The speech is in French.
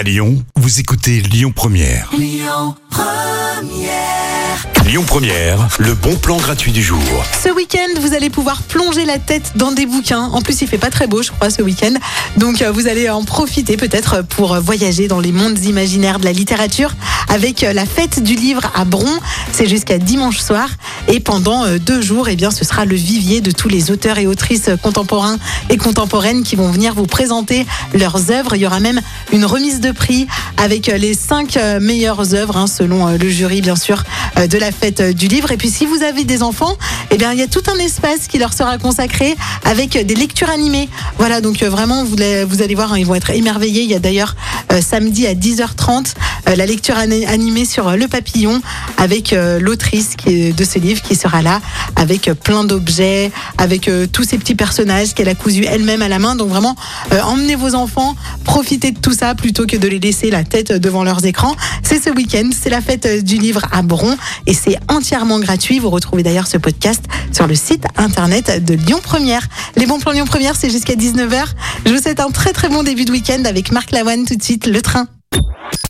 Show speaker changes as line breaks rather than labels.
À Lyon, vous écoutez Lyon Première. Lyon Première. le bon plan gratuit du jour.
Ce week-end, vous allez pouvoir plonger la tête dans des bouquins. En plus, il fait pas très beau, je crois, ce week-end. Donc, euh, vous allez en profiter peut-être pour voyager dans les mondes imaginaires de la littérature avec euh, la fête du livre à Bron. C'est jusqu'à dimanche soir. Et pendant euh, deux jours, eh bien, ce sera le vivier de tous les auteurs et autrices contemporains et contemporaines qui vont venir vous présenter leurs œuvres. Il y aura même une remise de prix avec les cinq meilleures œuvres, hein, selon le jury, bien sûr, de la fête du livre. Et puis si vous avez des enfants, eh bien il y a tout un espace qui leur sera consacré avec des lectures animées. Voilà, donc euh, vraiment vous, allez voir, hein, ils vont être émerveillés. Il y a d'ailleurs euh, samedi à 10h30 euh, la lecture animée sur Le Papillon avec l'autrice de ce livre qui sera là avec plein d'objets, avec tous ces petits personnages qu'elle a cousus elle-même à la main. Donc vraiment, emmenez vos enfants, profitez de tout ça plutôt que de les laisser la tête devant leurs écrans. C'est ce week-end, c'est la fête du livre à Bron et c'est entièrement gratuit. Vous retrouvez d'ailleurs ce podcast sur le site internet de Lyon Première. Les bons plans Lyon Première, c'est jusqu'à 19h. Je vous souhaite un très très bon début de week-end avec Marc Lavoine tout de suite, le train.